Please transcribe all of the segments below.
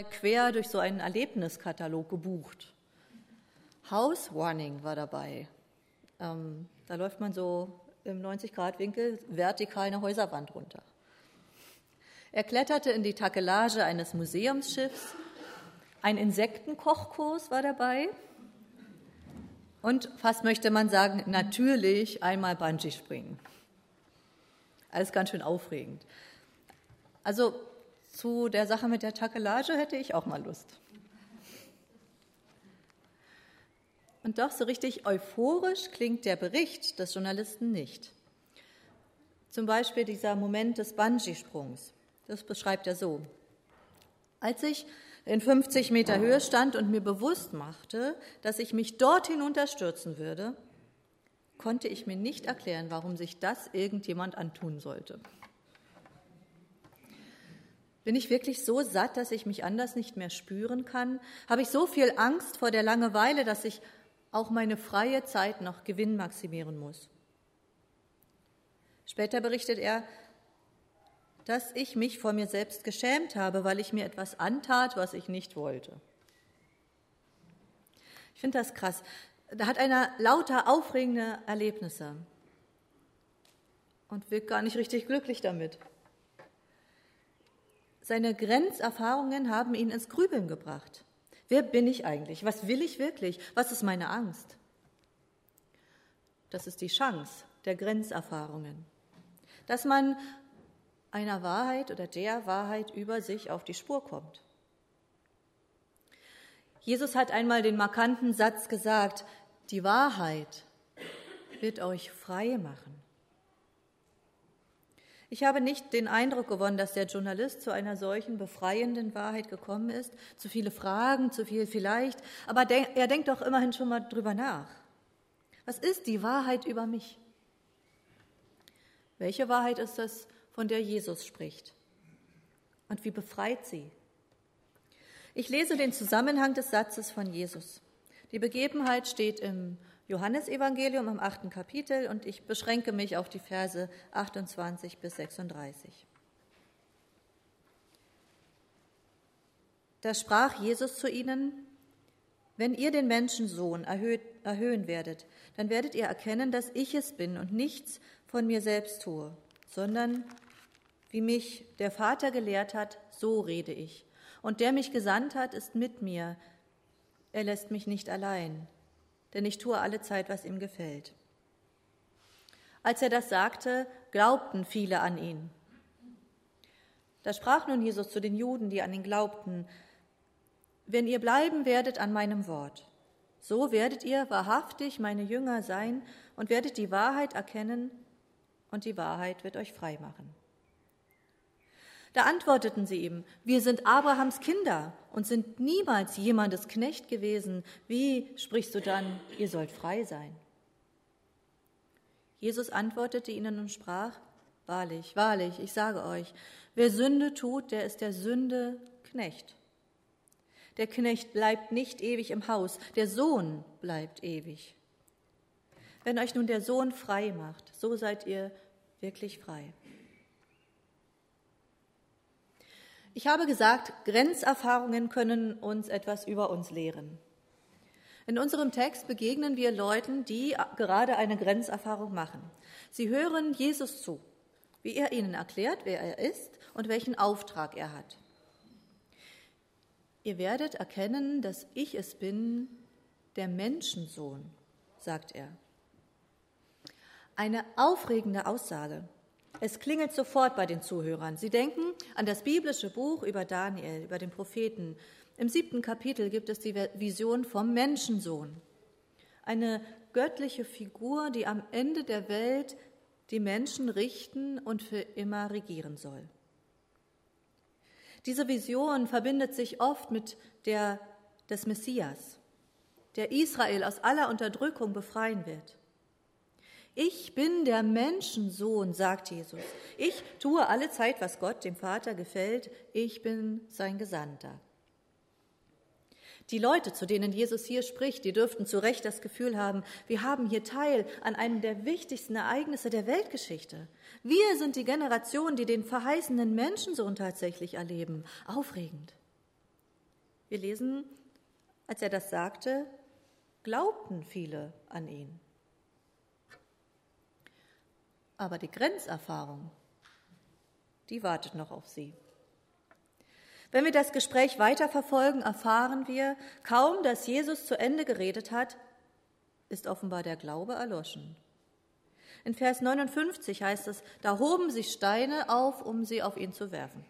quer durch so einen Erlebniskatalog gebucht. House Running war dabei. Ähm, da läuft man so im 90-Grad-Winkel vertikal eine Häuserwand runter. Er kletterte in die Takelage eines Museumsschiffs. Ein Insektenkochkurs war dabei. Und fast möchte man sagen, natürlich einmal Bungee springen. Alles ganz schön aufregend. Also zu der Sache mit der Takelage hätte ich auch mal Lust. Und doch so richtig euphorisch klingt der Bericht des Journalisten nicht. Zum Beispiel dieser Moment des Bungee-Sprungs. Das beschreibt er so. Als ich in 50 Meter Höhe stand und mir bewusst machte, dass ich mich dort hinunterstürzen würde, konnte ich mir nicht erklären, warum sich das irgendjemand antun sollte. Bin ich wirklich so satt, dass ich mich anders nicht mehr spüren kann? Habe ich so viel Angst vor der Langeweile, dass ich auch meine freie Zeit noch Gewinn maximieren muss? Später berichtet er, dass ich mich vor mir selbst geschämt habe, weil ich mir etwas antat, was ich nicht wollte. Ich finde das krass. Da hat einer lauter aufregende Erlebnisse und wirkt gar nicht richtig glücklich damit. Seine Grenzerfahrungen haben ihn ins Grübeln gebracht. Wer bin ich eigentlich? Was will ich wirklich? Was ist meine Angst? Das ist die Chance der Grenzerfahrungen. Dass man einer Wahrheit oder der Wahrheit über sich auf die Spur kommt. Jesus hat einmal den markanten Satz gesagt, die Wahrheit wird euch frei machen. Ich habe nicht den Eindruck gewonnen, dass der Journalist zu einer solchen befreienden Wahrheit gekommen ist. Zu viele Fragen, zu viel vielleicht, aber er denkt doch immerhin schon mal drüber nach. Was ist die Wahrheit über mich? Welche Wahrheit ist das, von der Jesus spricht? Und wie befreit sie? Ich lese den Zusammenhang des Satzes von Jesus. Die Begebenheit steht im Johannesevangelium im achten Kapitel und ich beschränke mich auf die Verse 28 bis 36. Da sprach Jesus zu ihnen, wenn ihr den Menschensohn erhöht, erhöhen werdet, dann werdet ihr erkennen, dass ich es bin und nichts von mir selbst tue, sondern wie mich der Vater gelehrt hat, so rede ich. Und der mich gesandt hat, ist mit mir. Er lässt mich nicht allein, denn ich tue alle Zeit, was ihm gefällt. Als er das sagte, glaubten viele an ihn. Da sprach nun Jesus zu den Juden, die an ihn glaubten, wenn ihr bleiben werdet an meinem Wort, so werdet ihr wahrhaftig meine Jünger sein und werdet die Wahrheit erkennen, und die Wahrheit wird euch frei machen. Da antworteten sie ihm, wir sind Abrahams Kinder und sind niemals jemandes Knecht gewesen. Wie sprichst du dann, ihr sollt frei sein? Jesus antwortete ihnen und sprach, Wahrlich, wahrlich, ich sage euch, wer Sünde tut, der ist der Sünde Knecht. Der Knecht bleibt nicht ewig im Haus, der Sohn bleibt ewig. Wenn euch nun der Sohn frei macht, so seid ihr wirklich frei. Ich habe gesagt, Grenzerfahrungen können uns etwas über uns lehren. In unserem Text begegnen wir Leuten, die gerade eine Grenzerfahrung machen. Sie hören Jesus zu, wie er ihnen erklärt, wer er ist und welchen Auftrag er hat. Ihr werdet erkennen, dass ich es bin, der Menschensohn, sagt er. Eine aufregende Aussage. Es klingelt sofort bei den Zuhörern. Sie denken an das biblische Buch über Daniel, über den Propheten. Im siebten Kapitel gibt es die Vision vom Menschensohn. Eine göttliche Figur, die am Ende der Welt die Menschen richten und für immer regieren soll. Diese Vision verbindet sich oft mit der des Messias, der Israel aus aller Unterdrückung befreien wird. Ich bin der Menschensohn, sagt Jesus. Ich tue alle Zeit, was Gott, dem Vater, gefällt. Ich bin sein Gesandter. Die Leute, zu denen Jesus hier spricht, die dürften zu Recht das Gefühl haben, wir haben hier Teil an einem der wichtigsten Ereignisse der Weltgeschichte. Wir sind die Generation, die den verheißenen Menschensohn tatsächlich erleben. Aufregend. Wir lesen, als er das sagte, glaubten viele an ihn. Aber die Grenzerfahrung, die wartet noch auf sie. Wenn wir das Gespräch weiterverfolgen, erfahren wir, kaum dass Jesus zu Ende geredet hat, ist offenbar der Glaube erloschen. In Vers 59 heißt es, da hoben sie Steine auf, um sie auf ihn zu werfen.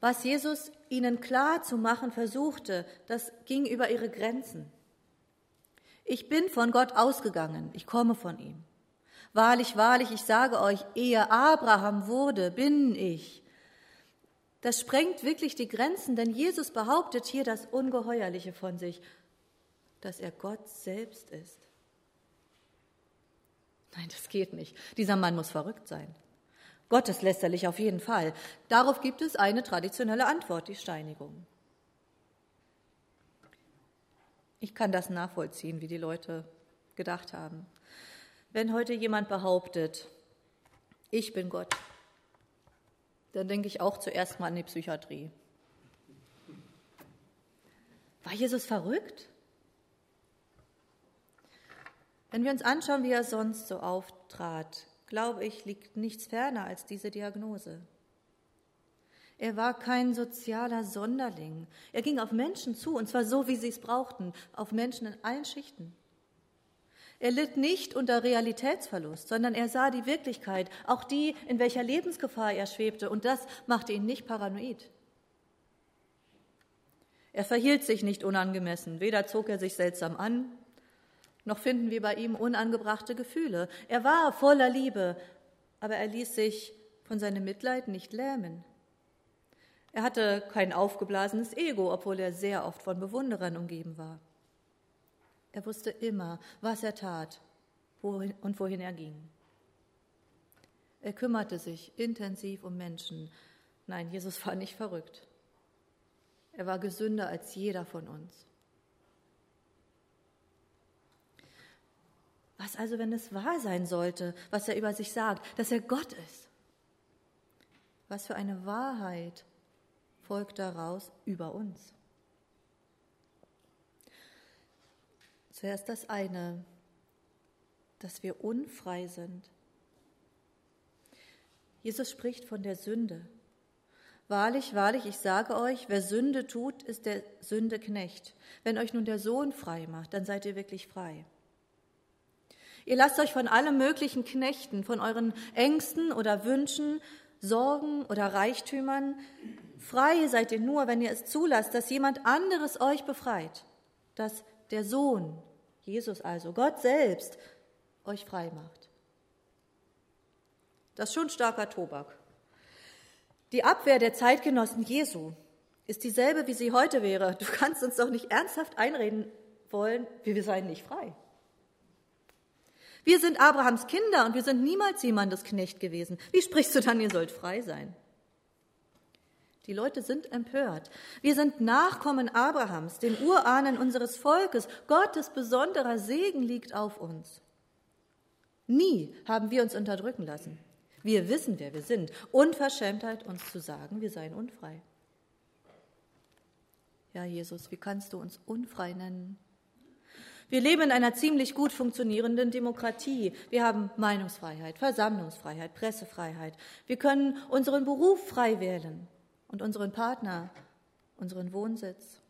Was Jesus ihnen klar zu machen versuchte, das ging über ihre Grenzen. Ich bin von Gott ausgegangen, ich komme von ihm. Wahrlich, wahrlich, ich sage euch, ehe Abraham wurde, bin ich. Das sprengt wirklich die Grenzen, denn Jesus behauptet hier das Ungeheuerliche von sich, dass er Gott selbst ist. Nein, das geht nicht. Dieser Mann muss verrückt sein. Gotteslästerlich auf jeden Fall. Darauf gibt es eine traditionelle Antwort, die Steinigung. Ich kann das nachvollziehen, wie die Leute gedacht haben. Wenn heute jemand behauptet, ich bin Gott, dann denke ich auch zuerst mal an die Psychiatrie. War Jesus verrückt? Wenn wir uns anschauen, wie er sonst so auftrat, glaube ich, liegt nichts ferner als diese Diagnose. Er war kein sozialer Sonderling. Er ging auf Menschen zu, und zwar so, wie sie es brauchten, auf Menschen in allen Schichten. Er litt nicht unter Realitätsverlust, sondern er sah die Wirklichkeit, auch die, in welcher Lebensgefahr er schwebte, und das machte ihn nicht paranoid. Er verhielt sich nicht unangemessen, weder zog er sich seltsam an, noch finden wir bei ihm unangebrachte Gefühle. Er war voller Liebe, aber er ließ sich von seinem Mitleid nicht lähmen. Er hatte kein aufgeblasenes Ego, obwohl er sehr oft von Bewunderern umgeben war. Er wusste immer, was er tat wohin und wohin er ging. Er kümmerte sich intensiv um Menschen. Nein, Jesus war nicht verrückt. Er war gesünder als jeder von uns. Was also, wenn es wahr sein sollte, was er über sich sagt, dass er Gott ist? Was für eine Wahrheit folgt daraus über uns? Zuerst das eine, dass wir unfrei sind. Jesus spricht von der Sünde. Wahrlich, wahrlich, ich sage euch, wer Sünde tut, ist der Sünde Knecht. Wenn euch nun der Sohn frei macht, dann seid ihr wirklich frei. Ihr lasst euch von allem möglichen Knechten, von euren Ängsten oder Wünschen, Sorgen oder Reichtümern. Frei seid ihr nur, wenn ihr es zulasst, dass jemand anderes euch befreit, dass der Sohn Jesus also, Gott selbst, euch frei macht. Das ist schon starker Tobak. Die Abwehr der Zeitgenossen Jesu ist dieselbe, wie sie heute wäre. Du kannst uns doch nicht ernsthaft einreden wollen, wir seien nicht frei. Wir sind Abrahams Kinder und wir sind niemals jemandes Knecht gewesen. Wie sprichst du dann, ihr sollt frei sein? Die Leute sind empört. Wir sind Nachkommen Abrahams, den Urahnen unseres Volkes. Gottes besonderer Segen liegt auf uns. Nie haben wir uns unterdrücken lassen. Wir wissen, wer wir sind. Unverschämtheit, uns zu sagen, wir seien unfrei. Ja, Jesus, wie kannst du uns unfrei nennen? Wir leben in einer ziemlich gut funktionierenden Demokratie. Wir haben Meinungsfreiheit, Versammlungsfreiheit, Pressefreiheit. Wir können unseren Beruf frei wählen und unseren Partner, unseren Wohnsitz.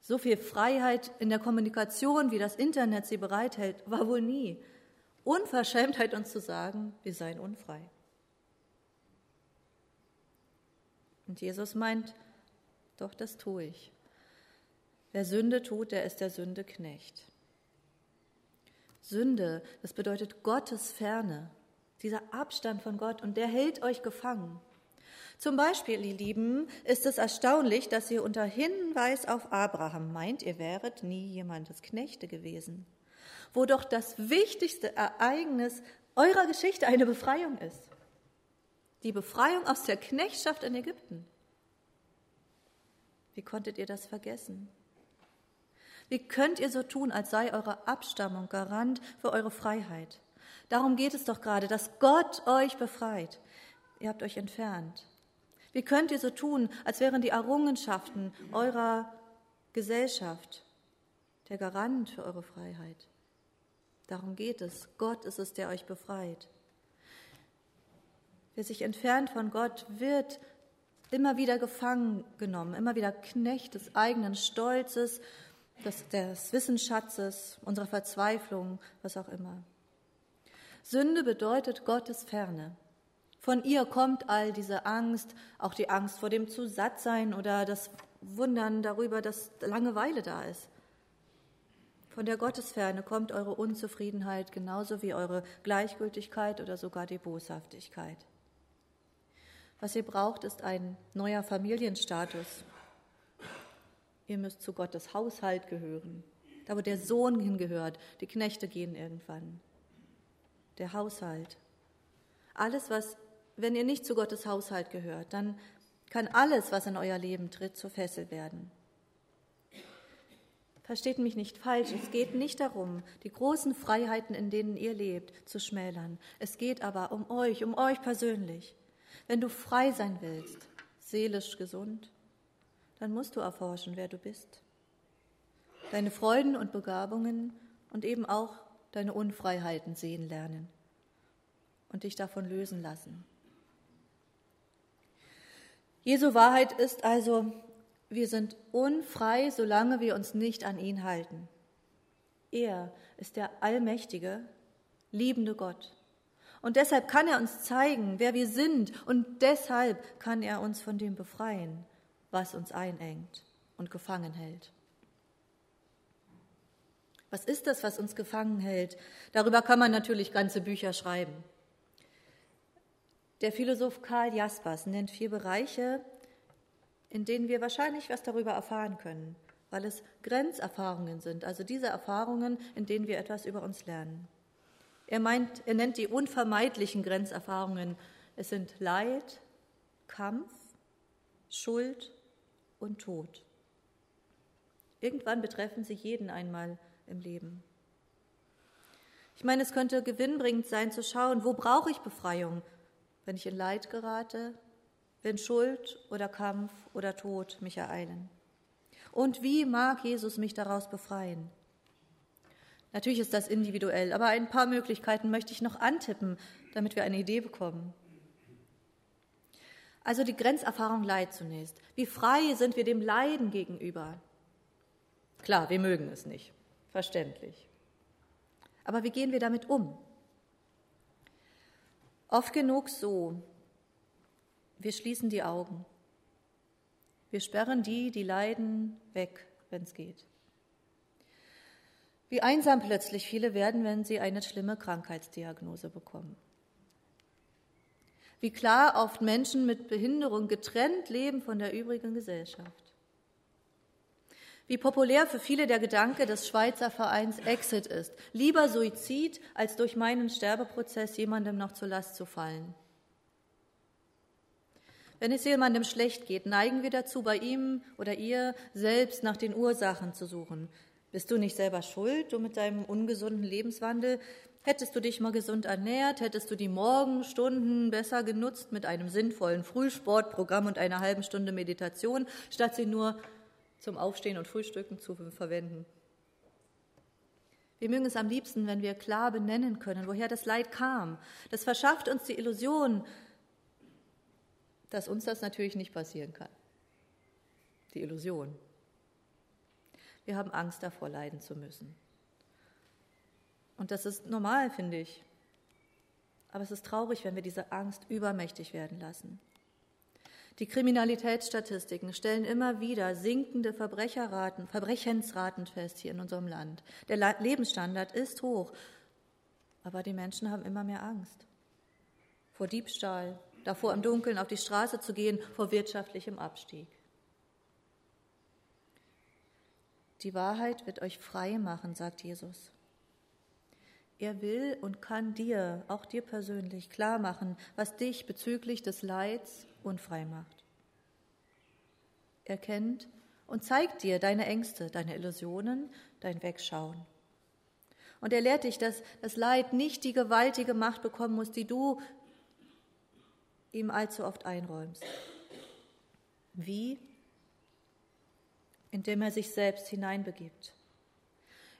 So viel Freiheit in der Kommunikation, wie das Internet sie bereithält, war wohl nie. Unverschämtheit uns zu sagen, wir seien unfrei. Und Jesus meint, doch das tue ich. Wer Sünde tut, der ist der Sünde Knecht. Sünde, das bedeutet Gottes Ferne, dieser Abstand von Gott, und der hält euch gefangen. Zum Beispiel, ihr Lieben, ist es erstaunlich, dass ihr unter Hinweis auf Abraham meint, ihr wäret nie jemandes Knechte gewesen, wo doch das wichtigste Ereignis eurer Geschichte eine Befreiung ist. Die Befreiung aus der Knechtschaft in Ägypten. Wie konntet ihr das vergessen? Wie könnt ihr so tun, als sei eure Abstammung Garant für eure Freiheit? Darum geht es doch gerade, dass Gott euch befreit. Ihr habt euch entfernt. Wie könnt ihr so tun, als wären die Errungenschaften eurer Gesellschaft der Garant für eure Freiheit? Darum geht es. Gott ist es, der euch befreit. Wer sich entfernt von Gott, wird immer wieder gefangen genommen, immer wieder Knecht des eigenen Stolzes, des, des Wissensschatzes, unserer Verzweiflung, was auch immer. Sünde bedeutet Gottes Ferne. Von ihr kommt all diese Angst, auch die Angst vor dem Zusattsein oder das Wundern darüber, dass Langeweile da ist. Von der Gottesferne kommt eure Unzufriedenheit genauso wie eure Gleichgültigkeit oder sogar die Boshaftigkeit. Was ihr braucht, ist ein neuer Familienstatus. Ihr müsst zu Gottes Haushalt gehören, da wo der Sohn hingehört. Die Knechte gehen irgendwann. Der Haushalt. Alles, was wenn ihr nicht zu Gottes Haushalt gehört, dann kann alles, was in euer Leben tritt, zur Fessel werden. Versteht mich nicht falsch, es geht nicht darum, die großen Freiheiten, in denen ihr lebt, zu schmälern. Es geht aber um euch, um euch persönlich. Wenn du frei sein willst, seelisch gesund, dann musst du erforschen, wer du bist. Deine Freuden und Begabungen und eben auch deine Unfreiheiten sehen lernen und dich davon lösen lassen. Jesu Wahrheit ist also, wir sind unfrei, solange wir uns nicht an ihn halten. Er ist der allmächtige, liebende Gott. Und deshalb kann er uns zeigen, wer wir sind. Und deshalb kann er uns von dem befreien, was uns einengt und gefangen hält. Was ist das, was uns gefangen hält? Darüber kann man natürlich ganze Bücher schreiben. Der Philosoph Karl Jaspers nennt vier Bereiche, in denen wir wahrscheinlich was darüber erfahren können, weil es Grenzerfahrungen sind, also diese Erfahrungen, in denen wir etwas über uns lernen. Er meint, er nennt die unvermeidlichen Grenzerfahrungen. Es sind Leid, Kampf, Schuld und Tod. Irgendwann betreffen sie jeden einmal im Leben. Ich meine, es könnte gewinnbringend sein zu schauen, wo brauche ich Befreiung? Wenn ich in Leid gerate, wenn Schuld oder Kampf oder Tod mich ereilen? Und wie mag Jesus mich daraus befreien? Natürlich ist das individuell, aber ein paar Möglichkeiten möchte ich noch antippen, damit wir eine Idee bekommen. Also die Grenzerfahrung Leid zunächst. Wie frei sind wir dem Leiden gegenüber? Klar, wir mögen es nicht, verständlich. Aber wie gehen wir damit um? Oft genug so. Wir schließen die Augen. Wir sperren die, die leiden, weg, wenn es geht. Wie einsam plötzlich viele werden, wenn sie eine schlimme Krankheitsdiagnose bekommen. Wie klar oft Menschen mit Behinderung getrennt leben von der übrigen Gesellschaft. Wie populär für viele der Gedanke des Schweizer Vereins Exit ist. Lieber Suizid, als durch meinen Sterbeprozess jemandem noch zur Last zu fallen. Wenn es jemandem schlecht geht, neigen wir dazu, bei ihm oder ihr selbst nach den Ursachen zu suchen. Bist du nicht selber schuld, du mit deinem ungesunden Lebenswandel? Hättest du dich mal gesund ernährt, hättest du die Morgenstunden besser genutzt mit einem sinnvollen Frühsportprogramm und einer halben Stunde Meditation, statt sie nur zum Aufstehen und Frühstücken zu verwenden. Wir mögen es am liebsten, wenn wir klar benennen können, woher das Leid kam. Das verschafft uns die Illusion, dass uns das natürlich nicht passieren kann. Die Illusion. Wir haben Angst davor, leiden zu müssen. Und das ist normal, finde ich. Aber es ist traurig, wenn wir diese Angst übermächtig werden lassen. Die Kriminalitätsstatistiken stellen immer wieder sinkende Verbrecherraten, Verbrechensraten fest hier in unserem Land. Der Lebensstandard ist hoch, aber die Menschen haben immer mehr Angst vor Diebstahl, davor im Dunkeln auf die Straße zu gehen, vor wirtschaftlichem Abstieg. Die Wahrheit wird euch frei machen, sagt Jesus. Er will und kann dir, auch dir persönlich, klar machen, was dich bezüglich des Leids unfrei macht. Er kennt und zeigt dir deine Ängste, deine Illusionen, dein Wegschauen. Und er lehrt dich, dass das Leid nicht die gewaltige Macht bekommen muss, die du ihm allzu oft einräumst. Wie? Indem er sich selbst hineinbegibt.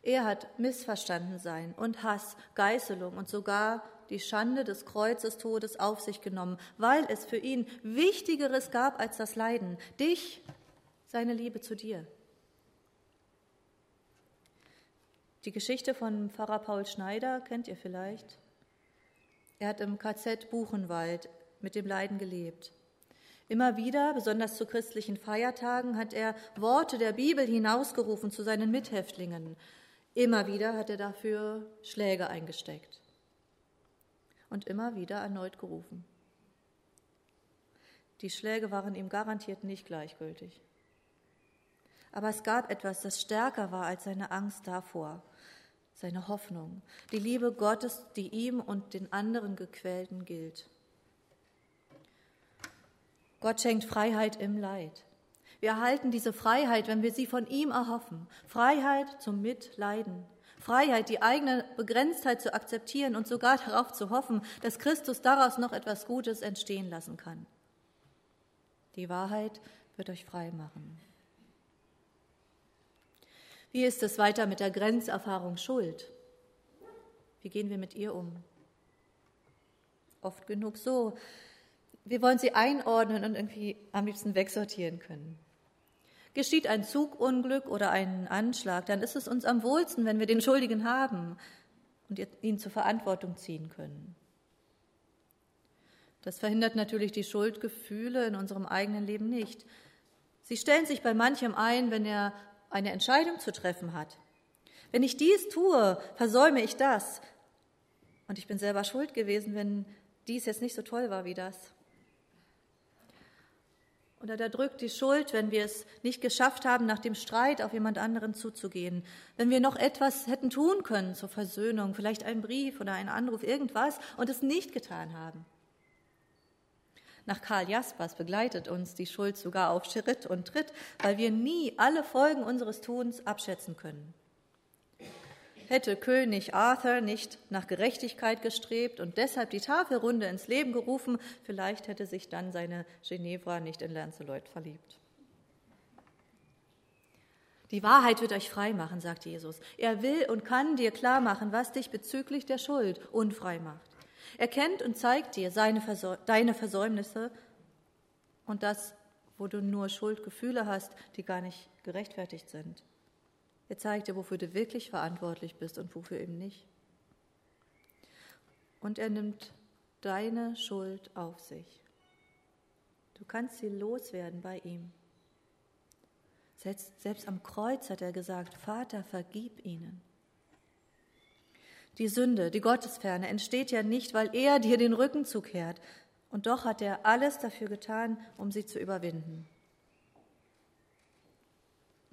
Er hat missverstanden sein und Hass, Geißelung und sogar die Schande des Kreuzestodes auf sich genommen, weil es für ihn Wichtigeres gab als das Leiden, dich, seine Liebe zu dir. Die Geschichte von Pfarrer Paul Schneider kennt ihr vielleicht. Er hat im KZ Buchenwald mit dem Leiden gelebt. Immer wieder, besonders zu christlichen Feiertagen, hat er Worte der Bibel hinausgerufen zu seinen Mithäftlingen. Immer wieder hat er dafür Schläge eingesteckt und immer wieder erneut gerufen. Die Schläge waren ihm garantiert nicht gleichgültig. Aber es gab etwas, das stärker war als seine Angst davor, seine Hoffnung, die Liebe Gottes, die ihm und den anderen Gequälten gilt. Gott schenkt Freiheit im Leid. Wir erhalten diese Freiheit, wenn wir sie von ihm erhoffen. Freiheit zum Mitleiden. Freiheit, die eigene Begrenztheit zu akzeptieren und sogar darauf zu hoffen, dass Christus daraus noch etwas Gutes entstehen lassen kann. Die Wahrheit wird euch frei machen. Wie ist es weiter mit der Grenzerfahrung Schuld? Wie gehen wir mit ihr um? Oft genug so. Wir wollen sie einordnen und irgendwie am liebsten wegsortieren können. Geschieht ein Zugunglück oder ein Anschlag, dann ist es uns am wohlsten, wenn wir den Schuldigen haben und ihn zur Verantwortung ziehen können. Das verhindert natürlich die Schuldgefühle in unserem eigenen Leben nicht. Sie stellen sich bei manchem ein, wenn er eine Entscheidung zu treffen hat. Wenn ich dies tue, versäume ich das. Und ich bin selber schuld gewesen, wenn dies jetzt nicht so toll war wie das. Oder da drückt die Schuld, wenn wir es nicht geschafft haben, nach dem Streit auf jemand anderen zuzugehen. Wenn wir noch etwas hätten tun können zur Versöhnung, vielleicht einen Brief oder einen Anruf, irgendwas, und es nicht getan haben. Nach Karl Jaspers begleitet uns die Schuld sogar auf Schritt und Tritt, weil wir nie alle Folgen unseres Tuns abschätzen können. Hätte König Arthur nicht nach Gerechtigkeit gestrebt und deshalb die Tafelrunde ins Leben gerufen, vielleicht hätte sich dann seine Ginevra nicht in Lancelot verliebt. Die Wahrheit wird euch frei machen, sagt Jesus. Er will und kann dir klar machen, was dich bezüglich der Schuld unfrei macht. Er kennt und zeigt dir Versäum deine Versäumnisse und das, wo du nur Schuldgefühle hast, die gar nicht gerechtfertigt sind. Er zeigt dir, wofür du wirklich verantwortlich bist und wofür eben nicht. Und er nimmt deine Schuld auf sich. Du kannst sie loswerden bei ihm. Selbst, selbst am Kreuz hat er gesagt, Vater, vergib ihnen. Die Sünde, die Gottesferne entsteht ja nicht, weil er dir den Rücken zukehrt. Und doch hat er alles dafür getan, um sie zu überwinden.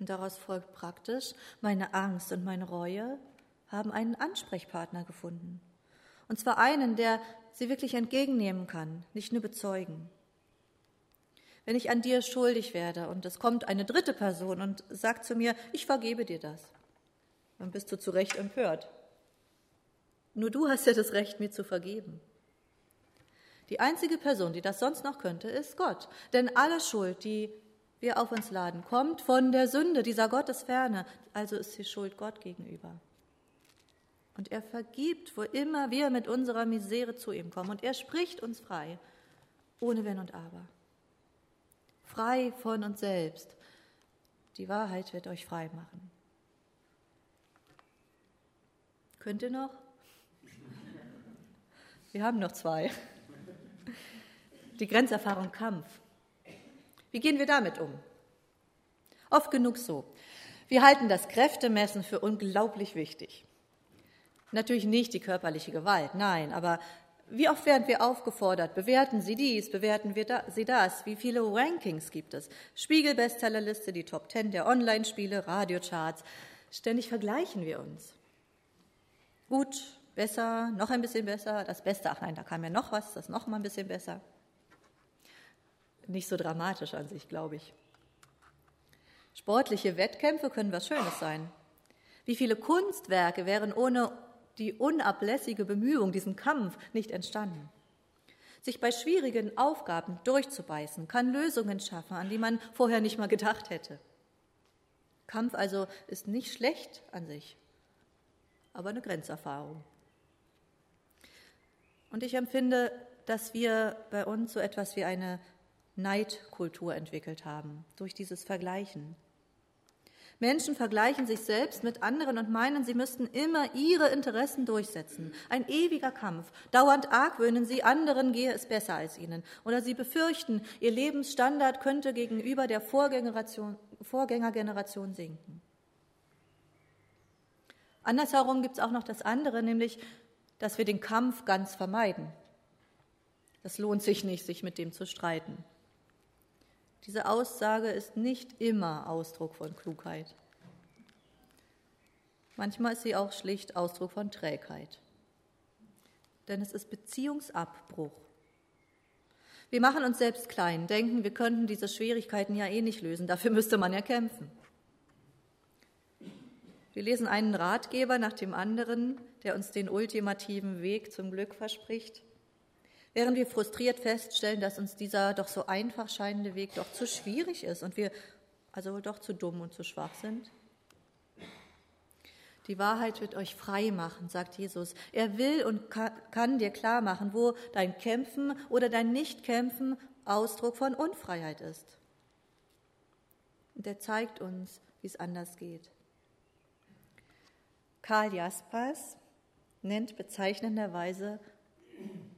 Und daraus folgt praktisch, meine Angst und meine Reue haben einen Ansprechpartner gefunden. Und zwar einen, der sie wirklich entgegennehmen kann, nicht nur bezeugen. Wenn ich an dir schuldig werde und es kommt eine dritte Person und sagt zu mir, ich vergebe dir das, dann bist du zu Recht empört. Nur du hast ja das Recht, mir zu vergeben. Die einzige Person, die das sonst noch könnte, ist Gott. Denn alle Schuld, die wir auf uns laden, kommt von der Sünde, dieser Gottesferne. Also ist die Schuld Gott gegenüber. Und er vergibt, wo immer wir mit unserer Misere zu ihm kommen. Und er spricht uns frei, ohne Wenn und Aber. Frei von uns selbst. Die Wahrheit wird euch frei machen. Könnt ihr noch? Wir haben noch zwei. Die Grenzerfahrung Kampf. Wie gehen wir damit um? Oft genug so. Wir halten das Kräftemessen für unglaublich wichtig. Natürlich nicht die körperliche Gewalt, nein, aber wie oft werden wir aufgefordert, bewerten Sie dies, bewerten da, Sie das, wie viele Rankings gibt es? Spiegel-Bestsellerliste, die Top Ten der Online-Spiele, Radiocharts. Ständig vergleichen wir uns. Gut, besser, noch ein bisschen besser, das Beste, ach nein, da kam ja noch was, das noch mal ein bisschen besser nicht so dramatisch an sich, glaube ich. Sportliche Wettkämpfe können was Schönes sein. Wie viele Kunstwerke wären ohne die unablässige Bemühung, diesen Kampf nicht entstanden? Sich bei schwierigen Aufgaben durchzubeißen, kann Lösungen schaffen, an die man vorher nicht mal gedacht hätte. Kampf also ist nicht schlecht an sich, aber eine Grenzerfahrung. Und ich empfinde, dass wir bei uns so etwas wie eine Neidkultur entwickelt haben, durch dieses Vergleichen. Menschen vergleichen sich selbst mit anderen und meinen, sie müssten immer ihre Interessen durchsetzen. Ein ewiger Kampf. Dauernd argwöhnen sie, anderen gehe es besser als ihnen. Oder sie befürchten, ihr Lebensstandard könnte gegenüber der Vorgängergeneration sinken. Andersherum gibt es auch noch das andere, nämlich, dass wir den Kampf ganz vermeiden. Das lohnt sich nicht, sich mit dem zu streiten. Diese Aussage ist nicht immer Ausdruck von Klugheit. Manchmal ist sie auch schlicht Ausdruck von Trägheit. Denn es ist Beziehungsabbruch. Wir machen uns selbst klein, denken, wir könnten diese Schwierigkeiten ja eh nicht lösen, dafür müsste man ja kämpfen. Wir lesen einen Ratgeber nach dem anderen, der uns den ultimativen Weg zum Glück verspricht während wir frustriert feststellen, dass uns dieser doch so einfach scheinende Weg doch zu schwierig ist und wir also doch zu dumm und zu schwach sind? Die Wahrheit wird euch frei machen, sagt Jesus. Er will und kann dir klar machen, wo dein Kämpfen oder dein Nichtkämpfen Ausdruck von Unfreiheit ist. Und er zeigt uns, wie es anders geht. Karl Jaspers nennt bezeichnenderweise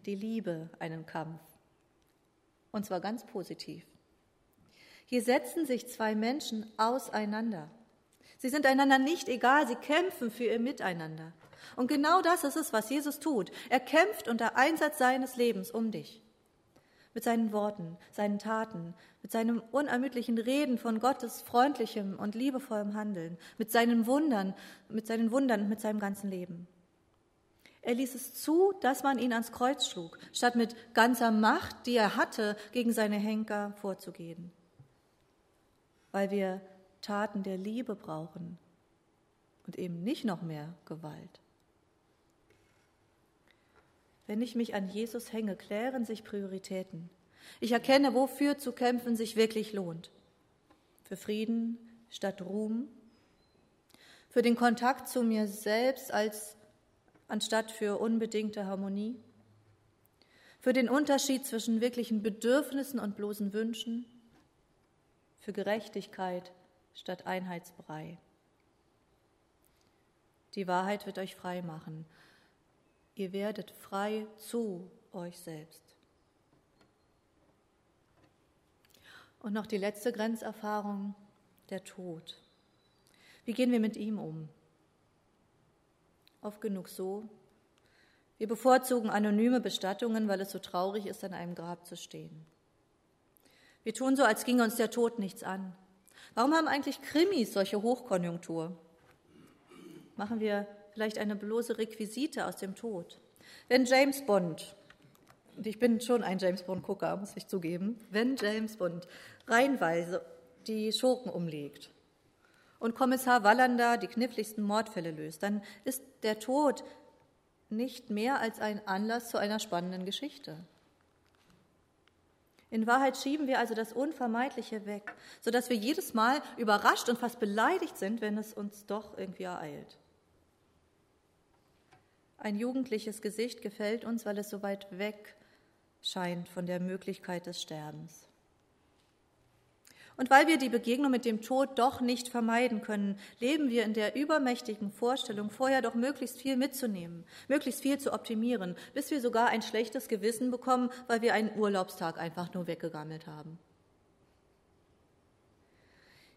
die Liebe einen Kampf. Und zwar ganz positiv. Hier setzen sich zwei Menschen auseinander. Sie sind einander nicht egal, sie kämpfen für ihr Miteinander. Und genau das ist es, was Jesus tut. Er kämpft unter Einsatz seines Lebens um dich. Mit seinen Worten, seinen Taten, mit seinem unermüdlichen Reden von Gottes freundlichem und liebevollem Handeln, mit seinen Wundern, mit seinen Wundern und mit seinem ganzen Leben. Er ließ es zu, dass man ihn ans Kreuz schlug, statt mit ganzer Macht, die er hatte, gegen seine Henker vorzugehen. Weil wir Taten der Liebe brauchen und eben nicht noch mehr Gewalt. Wenn ich mich an Jesus hänge, klären sich Prioritäten. Ich erkenne, wofür zu kämpfen sich wirklich lohnt. Für Frieden statt Ruhm, für den Kontakt zu mir selbst als anstatt für unbedingte Harmonie, für den Unterschied zwischen wirklichen Bedürfnissen und bloßen Wünschen, für Gerechtigkeit statt Einheitsbrei. Die Wahrheit wird euch frei machen. Ihr werdet frei zu euch selbst. Und noch die letzte Grenzerfahrung, der Tod. Wie gehen wir mit ihm um? Oft genug so. Wir bevorzugen anonyme Bestattungen, weil es so traurig ist, an einem Grab zu stehen. Wir tun so, als ginge uns der Tod nichts an. Warum haben eigentlich Krimis solche Hochkonjunktur? Machen wir vielleicht eine bloße Requisite aus dem Tod. Wenn James Bond, und ich bin schon ein James Bond-Gucker, muss ich zugeben, wenn James Bond reihenweise die Schurken umlegt und Kommissar Wallander die kniffligsten Mordfälle löst, dann ist der Tod nicht mehr als ein Anlass zu einer spannenden Geschichte. In Wahrheit schieben wir also das Unvermeidliche weg, sodass wir jedes Mal überrascht und fast beleidigt sind, wenn es uns doch irgendwie ereilt. Ein jugendliches Gesicht gefällt uns, weil es so weit weg scheint von der Möglichkeit des Sterbens. Und weil wir die Begegnung mit dem Tod doch nicht vermeiden können, leben wir in der übermächtigen Vorstellung, vorher doch möglichst viel mitzunehmen, möglichst viel zu optimieren, bis wir sogar ein schlechtes Gewissen bekommen, weil wir einen Urlaubstag einfach nur weggegammelt haben.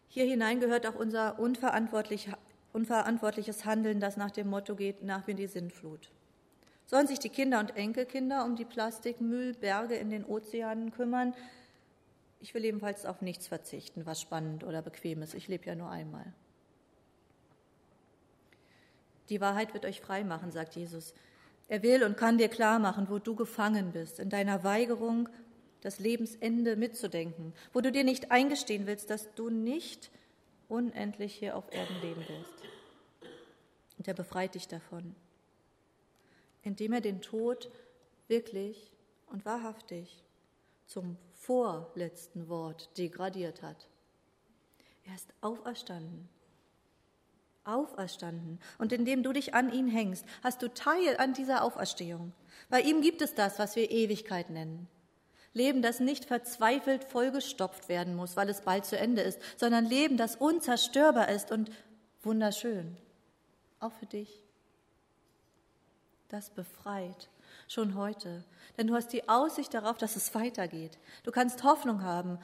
Hier hinein gehört auch unser unverantwortlich, unverantwortliches Handeln, das nach dem Motto geht, nach mir die Sintflut. Sollen sich die Kinder und Enkelkinder um die Plastikmüllberge in den Ozeanen kümmern, ich will ebenfalls auf nichts verzichten, was spannend oder bequem ist. Ich lebe ja nur einmal. Die Wahrheit wird euch frei machen, sagt Jesus. Er will und kann dir klar machen, wo du gefangen bist, in deiner Weigerung, das Lebensende mitzudenken, wo du dir nicht eingestehen willst, dass du nicht unendlich hier auf Erden leben willst. Und er befreit dich davon, indem er den Tod wirklich und wahrhaftig zum vorletzten Wort degradiert hat. Er ist auferstanden. Auferstanden. Und indem du dich an ihn hängst, hast du Teil an dieser Auferstehung. Bei ihm gibt es das, was wir Ewigkeit nennen. Leben, das nicht verzweifelt vollgestopft werden muss, weil es bald zu Ende ist, sondern Leben, das unzerstörbar ist und wunderschön. Auch für dich. Das befreit, schon heute. Denn du hast die Aussicht darauf, dass es weitergeht. Du kannst Hoffnung haben,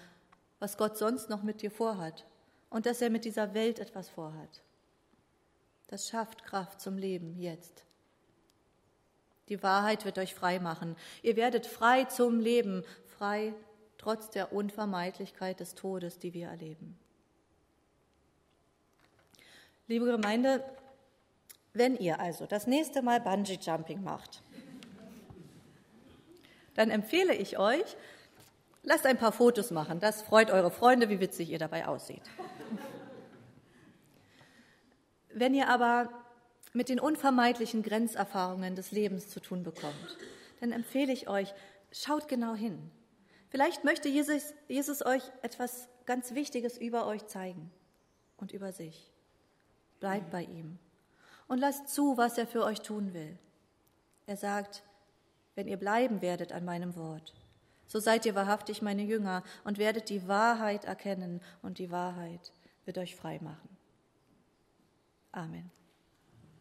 was Gott sonst noch mit dir vorhat und dass er mit dieser Welt etwas vorhat. Das schafft Kraft zum Leben jetzt. Die Wahrheit wird euch frei machen. Ihr werdet frei zum Leben, frei trotz der Unvermeidlichkeit des Todes, die wir erleben. Liebe Gemeinde, wenn ihr also das nächste Mal Bungee Jumping macht, dann empfehle ich euch, lasst ein paar Fotos machen. Das freut eure Freunde, wie witzig ihr dabei aussieht. Wenn ihr aber mit den unvermeidlichen Grenzerfahrungen des Lebens zu tun bekommt, dann empfehle ich euch, schaut genau hin. Vielleicht möchte Jesus, Jesus euch etwas ganz Wichtiges über euch zeigen und über sich. Bleibt bei ihm und lasst zu, was er für euch tun will. Er sagt, wenn ihr bleiben werdet an meinem Wort, so seid ihr wahrhaftig meine Jünger und werdet die Wahrheit erkennen und die Wahrheit wird euch frei machen. Amen.